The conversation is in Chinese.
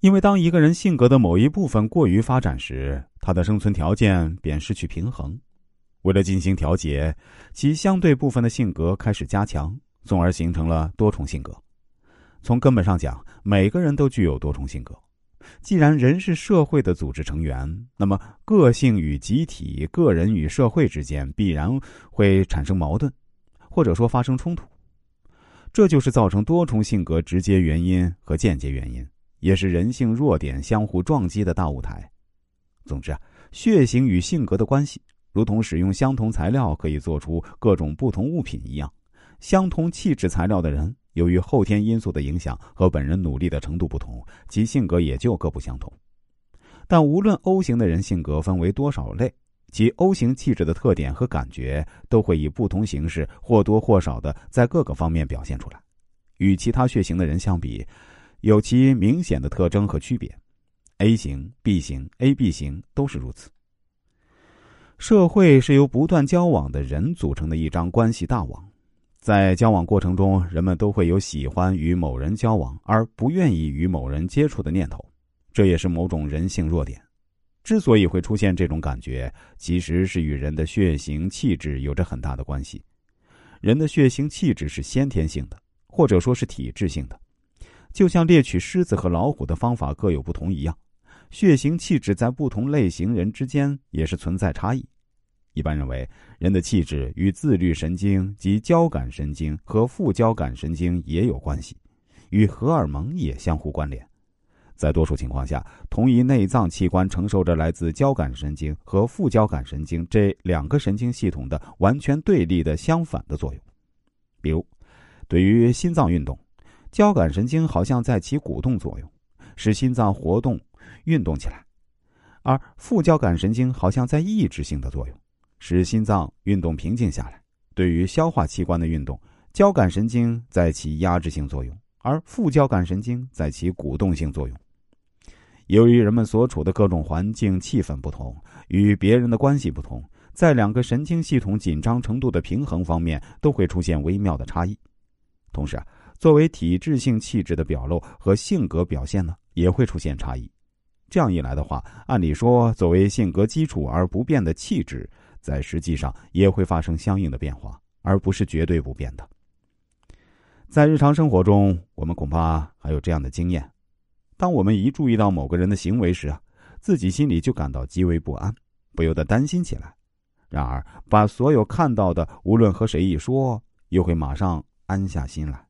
因为当一个人性格的某一部分过于发展时，他的生存条件便失去平衡。为了进行调节，其相对部分的性格开始加强，从而形成了多重性格。从根本上讲，每个人都具有多重性格。既然人是社会的组织成员，那么个性与集体、个人与社会之间必然会产生矛盾，或者说发生冲突。这就是造成多重性格直接原因和间接原因，也是人性弱点相互撞击的大舞台。总之啊，血型与性格的关系，如同使用相同材料可以做出各种不同物品一样，相同气质材料的人。由于后天因素的影响和本人努力的程度不同，其性格也就各不相同。但无论 O 型的人性格分为多少类，其 O 型气质的特点和感觉都会以不同形式或多或少的在各个方面表现出来。与其他血型的人相比，有其明显的特征和区别。A 型、B 型、AB 型都是如此。社会是由不断交往的人组成的一张关系大网。在交往过程中，人们都会有喜欢与某人交往而不愿意与某人接触的念头，这也是某种人性弱点。之所以会出现这种感觉，其实是与人的血型气质有着很大的关系。人的血型气质是先天性的，或者说是体质性的，就像猎取狮子和老虎的方法各有不同一样，血型气质在不同类型人之间也是存在差异。一般认为，人的气质与自律神经及交感神经和副交感神经也有关系，与荷尔蒙也相互关联。在多数情况下，同一内脏器官承受着来自交感神经和副交感神经这两个神经系统的完全对立的相反的作用。比如，对于心脏运动，交感神经好像在起鼓动作用，使心脏活动、运动起来；而副交感神经好像在抑制性的作用。使心脏运动平静下来。对于消化器官的运动，交感神经在起压制性作用，而副交感神经在起鼓动性作用。由于人们所处的各种环境气氛不同，与别人的关系不同，在两个神经系统紧张程度的平衡方面都会出现微妙的差异。同时啊，作为体质性气质的表露和性格表现呢，也会出现差异。这样一来的话，按理说，作为性格基础而不变的气质。在实际上也会发生相应的变化，而不是绝对不变的。在日常生活中，我们恐怕还有这样的经验：当我们一注意到某个人的行为时啊，自己心里就感到极为不安，不由得担心起来。然而，把所有看到的无论和谁一说，又会马上安下心来。